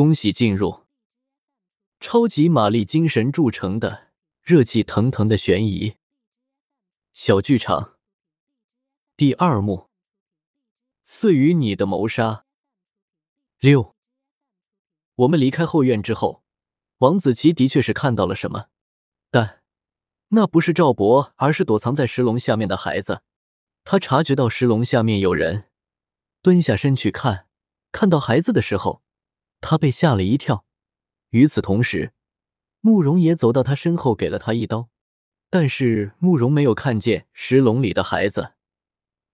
恭喜进入超级玛丽精神铸成的热气腾腾的悬疑小剧场第二幕：赐予你的谋杀。六，我们离开后院之后，王子奇的确是看到了什么，但那不是赵博，而是躲藏在石笼下面的孩子。他察觉到石笼下面有人，蹲下身去看，看到孩子的时候。他被吓了一跳，与此同时，慕容也走到他身后，给了他一刀。但是慕容没有看见石笼里的孩子，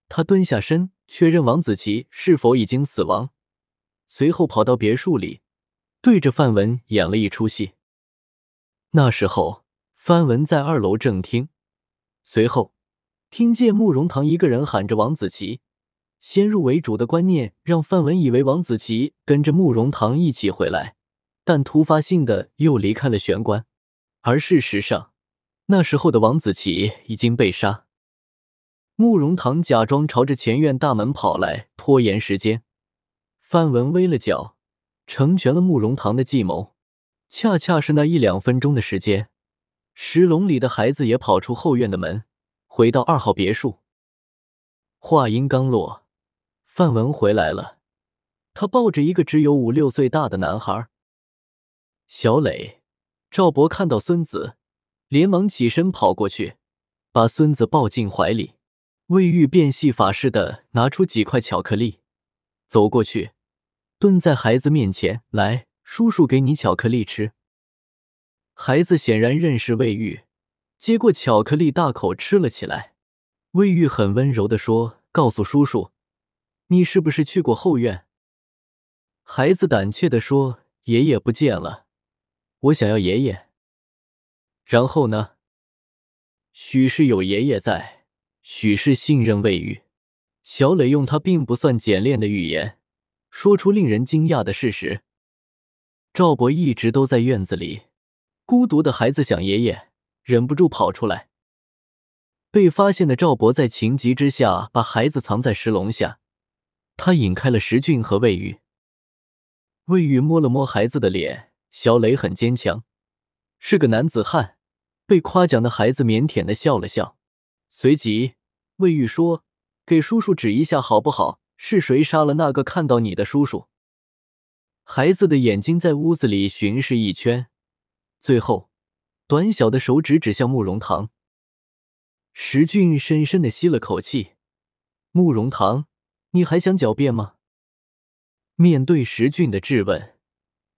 他蹲下身确认王子琪是否已经死亡，随后跑到别墅里，对着范文演了一出戏。那时候，范文在二楼正厅，随后听见慕容堂一个人喊着王子琪。先入为主的观念让范文以为王子琪跟着慕容堂一起回来，但突发性的又离开了玄关。而事实上，那时候的王子琪已经被杀。慕容堂假装朝着前院大门跑来，拖延时间。范文微了脚，成全了慕容堂的计谋。恰恰是那一两分钟的时间，石笼里的孩子也跑出后院的门，回到二号别墅。话音刚落。范文回来了，他抱着一个只有五六岁大的男孩。小磊、赵博看到孙子，连忙起身跑过去，把孙子抱进怀里。魏玉变戏法似的拿出几块巧克力，走过去，蹲在孩子面前：“来，叔叔给你巧克力吃。”孩子显然认识魏玉，接过巧克力大口吃了起来。魏玉很温柔的说：“告诉叔叔。”你是不是去过后院？孩子胆怯的说：“爷爷不见了，我想要爷爷。”然后呢？许是有爷爷在，许是信任未愈。小磊用他并不算简练的语言，说出令人惊讶的事实：赵博一直都在院子里，孤独的孩子想爷爷，忍不住跑出来。被发现的赵博在情急之下把孩子藏在石笼下。他引开了石俊和魏玉。魏玉摸了摸孩子的脸，小磊很坚强，是个男子汉。被夸奖的孩子腼腆的笑了笑，随即魏玉说：“给叔叔指一下好不好？是谁杀了那个看到你的叔叔？”孩子的眼睛在屋子里巡视一圈，最后短小的手指指向慕容堂。石俊深深的吸了口气，慕容堂。你还想狡辩吗？面对石俊的质问，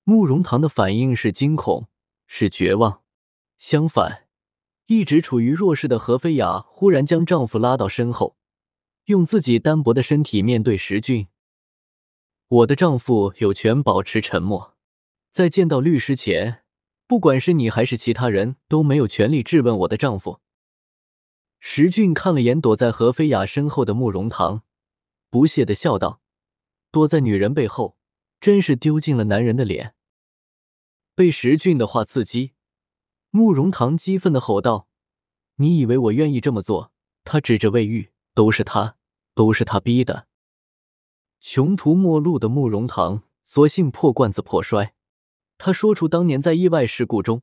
慕容堂的反应是惊恐，是绝望。相反，一直处于弱势的何菲雅忽然将丈夫拉到身后，用自己单薄的身体面对石俊。我的丈夫有权保持沉默，在见到律师前，不管是你还是其他人都没有权利质问我的丈夫。石俊看了眼躲在何菲雅身后的慕容堂。不屑的笑道：“躲在女人背后，真是丢尽了男人的脸。”被石俊的话刺激，慕容堂激愤的吼道：“你以为我愿意这么做？”他指着魏玉：“都是他，都是他逼的。”穷途末路的慕容堂，索性破罐子破摔。他说出当年在意外事故中，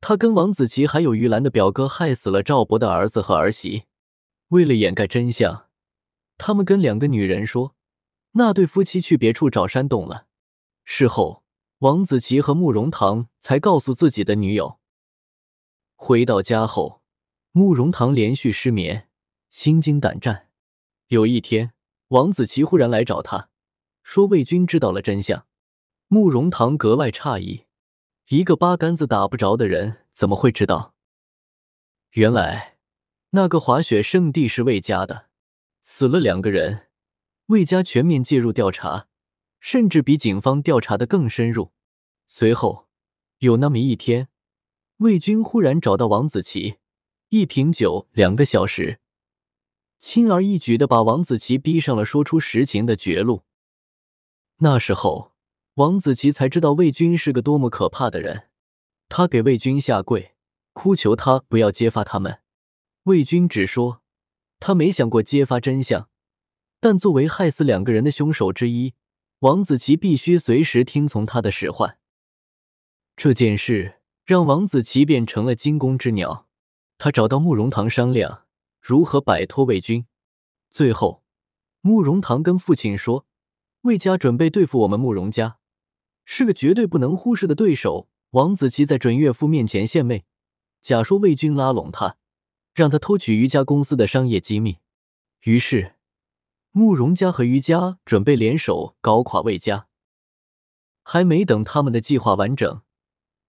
他跟王子琪还有玉兰的表哥害死了赵博的儿子和儿媳，为了掩盖真相。他们跟两个女人说，那对夫妻去别处找山洞了。事后，王子琪和慕容堂才告诉自己的女友。回到家后，慕容堂连续失眠，心惊胆战。有一天，王子琪忽然来找他，说魏军知道了真相。慕容堂格外诧异，一个八竿子打不着的人怎么会知道？原来，那个滑雪圣地是魏家的。死了两个人，魏家全面介入调查，甚至比警方调查的更深入。随后有那么一天，魏军忽然找到王子琪，一瓶酒，两个小时，轻而易举的把王子琪逼上了说出实情的绝路。那时候，王子琪才知道魏军是个多么可怕的人。他给魏军下跪，哭求他不要揭发他们。魏军只说。他没想过揭发真相，但作为害死两个人的凶手之一，王子奇必须随时听从他的使唤。这件事让王子琪变成了惊弓之鸟。他找到慕容堂商量如何摆脱魏军。最后，慕容堂跟父亲说：“魏家准备对付我们慕容家，是个绝对不能忽视的对手。”王子琪在准岳父面前献媚，假说魏军拉拢他，让他偷取余家公司的商业机密。于是。慕容家和余家准备联手搞垮魏家，还没等他们的计划完整，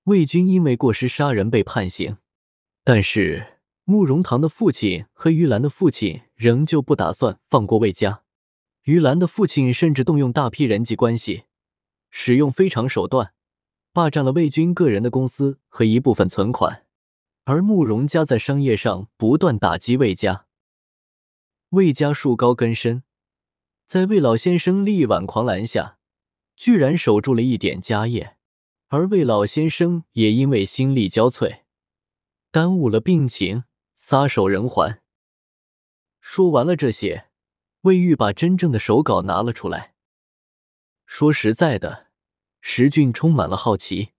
魏军因为过失杀人被判刑。但是慕容堂的父亲和于兰的父亲仍旧不打算放过魏家。于兰的父亲甚至动用大批人际关系，使用非常手段，霸占了魏军个人的公司和一部分存款。而慕容家在商业上不断打击魏家，魏家树高根深。在魏老先生力挽狂澜下，居然守住了一点家业，而魏老先生也因为心力交瘁，耽误了病情，撒手人寰。说完了这些，魏玉把真正的手稿拿了出来。说实在的，石俊充满了好奇，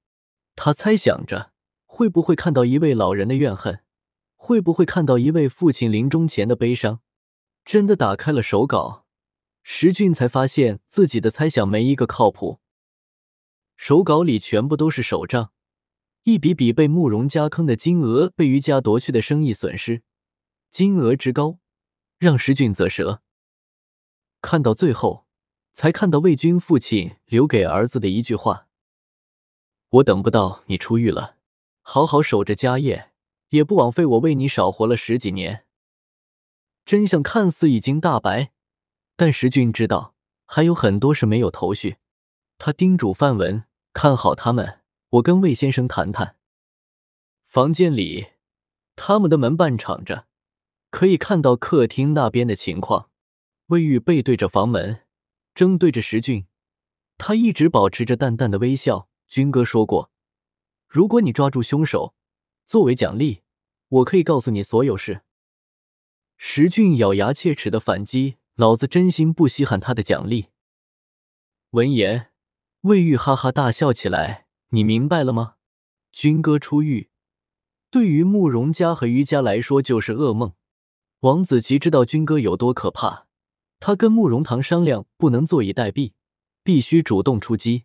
他猜想着会不会看到一位老人的怨恨，会不会看到一位父亲临终前的悲伤。真的打开了手稿。石俊才发现自己的猜想没一个靠谱。手稿里全部都是手账，一笔笔被慕容家坑的金额，被余家夺去的生意损失，金额之高，让石俊啧舌。看到最后，才看到魏军父亲留给儿子的一句话：“我等不到你出狱了，好好守着家业，也不枉费我为你少活了十几年。”真相看似已经大白。但石俊知道还有很多事没有头绪，他叮嘱范文看好他们，我跟魏先生谈谈。房间里，他们的门半敞着，可以看到客厅那边的情况。魏玉背对着房门，正对着石俊，他一直保持着淡淡的微笑。军哥说过，如果你抓住凶手，作为奖励，我可以告诉你所有事。石俊咬牙切齿的反击。老子真心不稀罕他的奖励。闻言，魏玉哈哈大笑起来。你明白了吗？军哥出狱，对于慕容家和余家来说就是噩梦。王子琪知道军哥有多可怕，他跟慕容堂商量，不能坐以待毙，必须主动出击。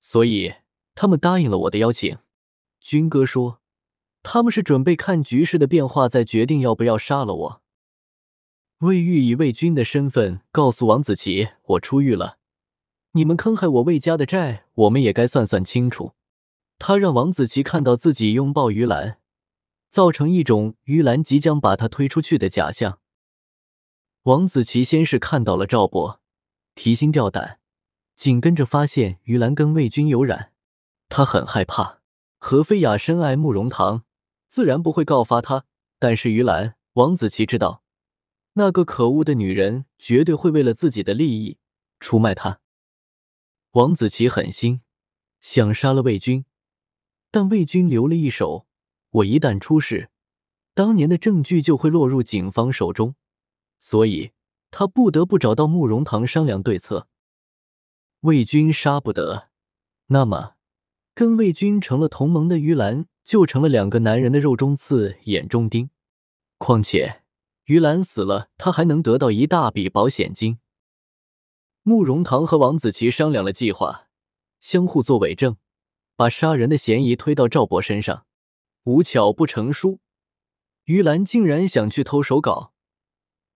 所以他们答应了我的邀请。军哥说，他们是准备看局势的变化，再决定要不要杀了我。魏玉以魏军的身份告诉王子琪：“我出狱了，你们坑害我魏家的债，我们也该算算清楚。”他让王子琪看到自己拥抱于兰，造成一种于兰即将把他推出去的假象。王子琪先是看到了赵博，提心吊胆，紧跟着发现于兰跟魏军有染，他很害怕。何飞雅深爱慕容堂，自然不会告发他，但是于兰，王子琪知道。那个可恶的女人绝对会为了自己的利益出卖他。王子琪狠心想杀了魏军，但魏军留了一手，我一旦出事，当年的证据就会落入警方手中，所以他不得不找到慕容堂商量对策。魏军杀不得，那么跟魏军成了同盟的于兰就成了两个男人的肉中刺、眼中钉。况且。于兰死了，他还能得到一大笔保险金。慕容堂和王子奇商量了计划，相互作伪证，把杀人的嫌疑推到赵博身上。无巧不成书，于兰竟然想去偷手稿，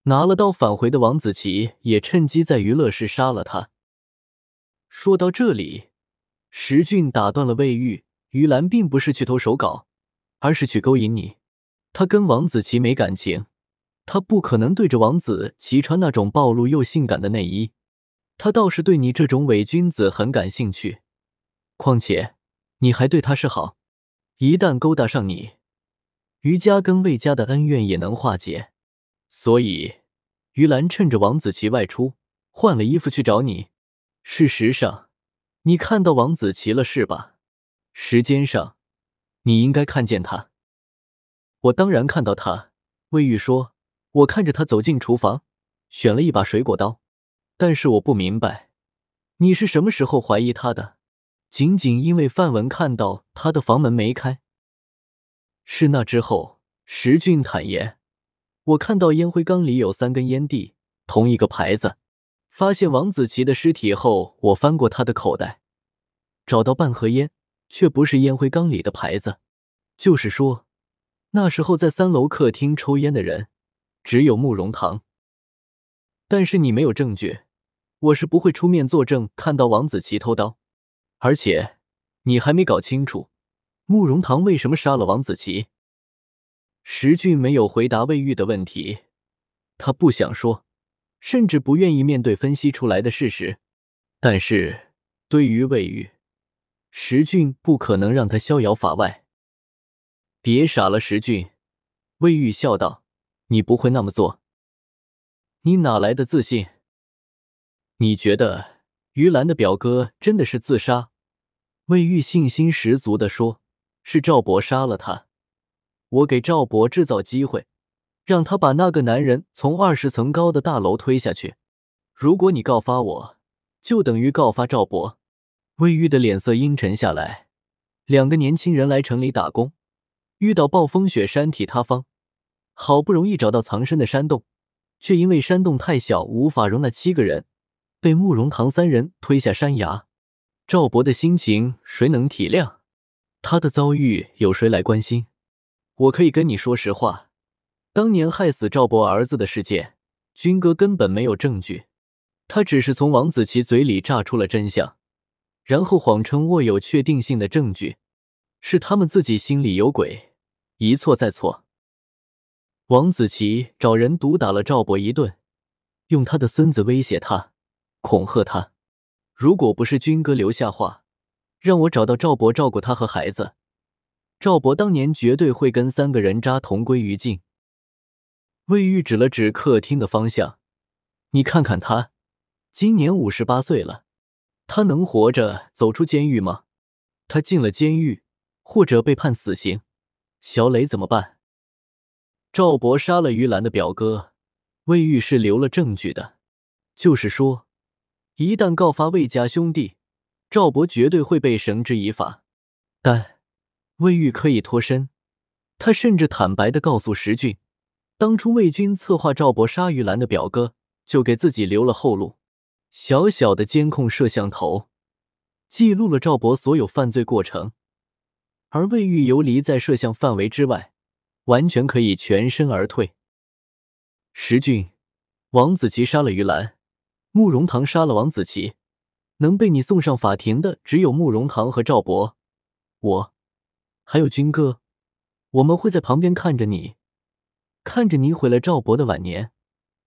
拿了刀返回的王子奇也趁机在娱乐室杀了他。说到这里，石俊打断了魏玉：“于兰并不是去偷手稿，而是去勾引你。他跟王子琪没感情。”他不可能对着王子琪穿那种暴露又性感的内衣，他倒是对你这种伪君子很感兴趣。况且你还对他是好，一旦勾搭上你，于家跟魏家的恩怨也能化解。所以于兰趁着王子琪外出，换了衣服去找你。事实上，你看到王子琪了是吧？时间上，你应该看见他。我当然看到他。魏玉说。我看着他走进厨房，选了一把水果刀，但是我不明白，你是什么时候怀疑他的？仅仅因为范文看到他的房门没开？是那之后，石俊坦言，我看到烟灰缸里有三根烟蒂，同一个牌子。发现王子琪的尸体后，我翻过他的口袋，找到半盒烟，却不是烟灰缸里的牌子。就是说，那时候在三楼客厅抽烟的人只有慕容堂。但是你没有证据，我是不会出面作证看到王子琪偷刀。而且，你还没搞清楚慕容堂为什么杀了王子琪。石俊没有回答魏玉的问题，他不想说，甚至不愿意面对分析出来的事实。但是，对于魏玉，石俊不可能让他逍遥法外。别傻了，石俊。魏玉笑道：“你不会那么做，你哪来的自信？你觉得于兰的表哥真的是自杀？”魏玉信心十足的说：“是赵博杀了他。我给赵博制造机会，让他把那个男人从二十层高的大楼推下去。如果你告发我，就等于告发赵博。”魏玉的脸色阴沉下来。两个年轻人来城里打工，遇到暴风雪，山体塌方，好不容易找到藏身的山洞，却因为山洞太小，无法容纳七个人，被慕容堂三人推下山崖。赵博的心情谁能体谅？他的遭遇有谁来关心？我可以跟你说实话，当年害死赵博儿子的事件，军哥根本没有证据，他只是从王子琪嘴里炸出了真相，然后谎称握有确定性的证据，是他们自己心里有鬼，一错再错。王子琪找人毒打了赵博一顿，用他的孙子威胁他，恐吓他。如果不是军哥留下话，让我找到赵博照顾他和孩子，赵博当年绝对会跟三个人渣同归于尽。魏玉指了指客厅的方向，你看看他，今年五十八岁了，他能活着走出监狱吗？他进了监狱或者被判死刑，小磊怎么办？赵博杀了于兰的表哥，魏玉是留了证据的，就是说。一旦告发魏家兄弟，赵博绝对会被绳之以法。但魏玉可以脱身，他甚至坦白的告诉石俊，当初魏军策划赵博杀玉兰的表哥，就给自己留了后路。小小的监控摄像头记录了赵博所有犯罪过程，而魏玉游离在摄像范围之外，完全可以全身而退。石俊，王子琪杀了于兰。慕容堂杀了王子琪，能被你送上法庭的只有慕容堂和赵博，我，还有军哥，我们会在旁边看着你，看着你毁了赵博的晚年，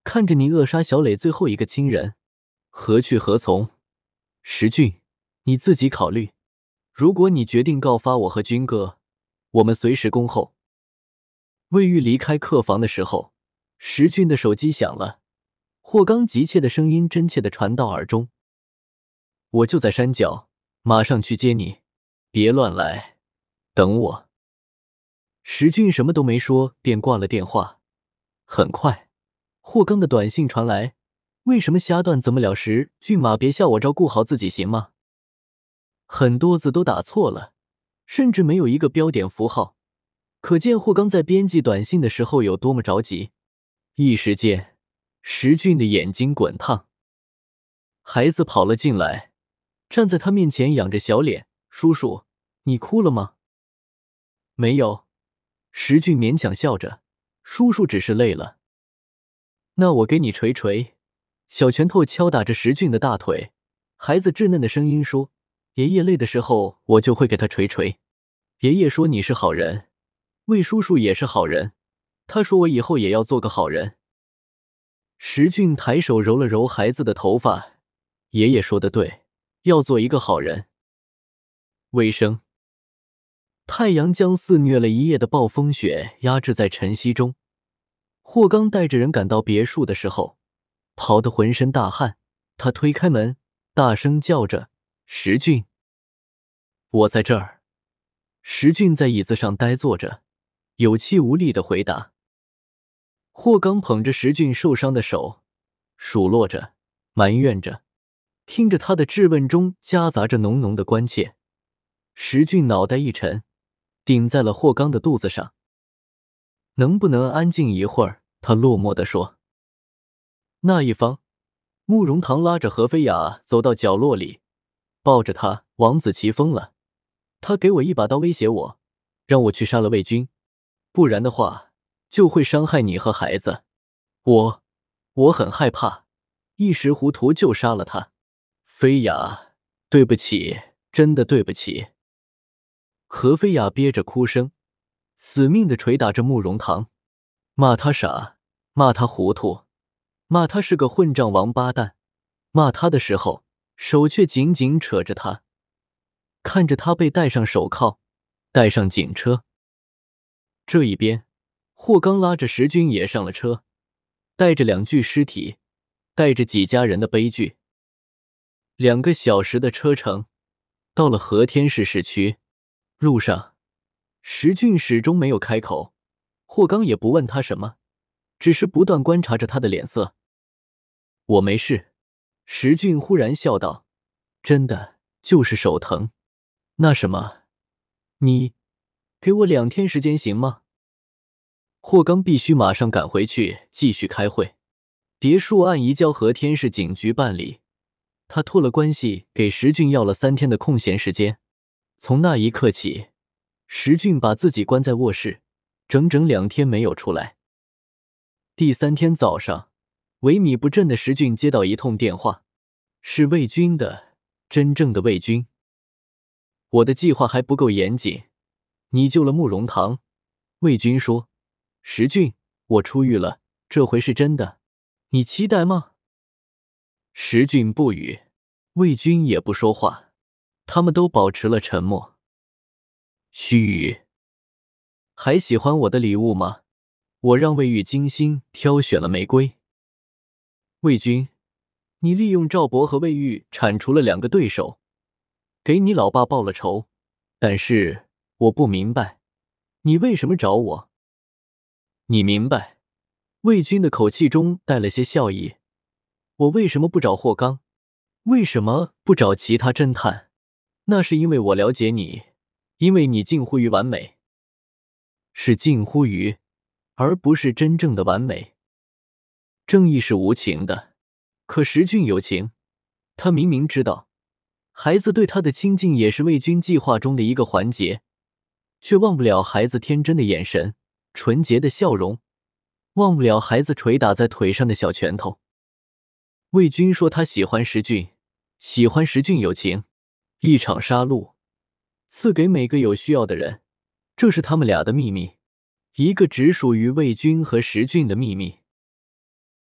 看着你扼杀小磊最后一个亲人，何去何从？石俊，你自己考虑。如果你决定告发我和军哥，我们随时恭候。魏玉离开客房的时候，石俊的手机响了。霍刚急切的声音真切的传到耳中：“我就在山脚，马上去接你，别乱来，等我。”石俊什么都没说，便挂了电话。很快，霍刚的短信传来：“为什么瞎断？怎么了？石俊马，别笑我，照顾好自己行吗？”很多字都打错了，甚至没有一个标点符号，可见霍刚在编辑短信的时候有多么着急。一时间。石俊的眼睛滚烫，孩子跑了进来，站在他面前，仰着小脸：“叔叔，你哭了吗？”“没有。”石俊勉强笑着：“叔叔只是累了。”“那我给你捶捶。”小拳头敲打着石俊的大腿，孩子稚嫩的声音说：“爷爷累的时候，我就会给他捶捶。爷爷说你是好人，魏叔叔也是好人，他说我以后也要做个好人。”石俊抬手揉了揉孩子的头发，爷爷说的对，要做一个好人。尾声。太阳将肆虐了一夜的暴风雪压制在晨曦中。霍刚带着人赶到别墅的时候，跑得浑身大汗。他推开门，大声叫着：“石俊，我在这儿。”石俊在椅子上呆坐着，有气无力的回答。霍刚捧着石俊受伤的手，数落着，埋怨着：“听着他的质问中夹杂着浓浓的关切，石俊脑袋一沉，顶在了霍刚的肚子上。能不能安静一会儿？他落寞地说。那一方，慕容唐拉着何菲雅走到角落里，抱着她。王子奇疯了，他给我一把刀，威胁我，让我去杀了魏军，不然的话就会伤害你和孩子。我，我很害怕，一时糊涂就杀了他。菲雅，对不起，真的对不起。何菲雅憋着哭声，死命的捶打着慕容堂，骂他傻，骂他糊涂，骂他是个混账王八蛋。骂他的时候，手却紧紧扯着他。看着他被戴上手铐，带上警车。这一边，霍刚拉着石军也上了车，带着两具尸体，带着几家人的悲剧。两个小时的车程，到了和田市市区。路上，石俊始终没有开口，霍刚也不问他什么，只是不断观察着他的脸色。我没事。石俊忽然笑道：“真的，就是手疼。”那什么，你给我两天时间行吗？霍刚必须马上赶回去继续开会。别墅案移交和天市警局办理，他托了关系给石俊要了三天的空闲时间。从那一刻起，石俊把自己关在卧室，整整两天没有出来。第三天早上，萎靡不振的石俊接到一通电话，是魏军的，真正的魏军。我的计划还不够严谨，你救了慕容堂，魏军说：“石俊，我出狱了，这回是真的，你期待吗？”石俊不语，魏军也不说话，他们都保持了沉默。须臾，还喜欢我的礼物吗？我让魏玉精心挑选了玫瑰。魏军，你利用赵博和魏玉铲除了两个对手。给你老爸报了仇，但是我不明白，你为什么找我？你明白？魏军的口气中带了些笑意。我为什么不找霍刚？为什么不找其他侦探？那是因为我了解你，因为你近乎于完美，是近乎于，而不是真正的完美。正义是无情的，可石俊有情，他明明知道。孩子对他的亲近也是魏军计划中的一个环节，却忘不了孩子天真的眼神、纯洁的笑容，忘不了孩子捶打在腿上的小拳头。魏军说他喜欢石俊，喜欢石俊有情，一场杀戮，赐给每个有需要的人，这是他们俩的秘密，一个只属于魏军和石俊的秘密。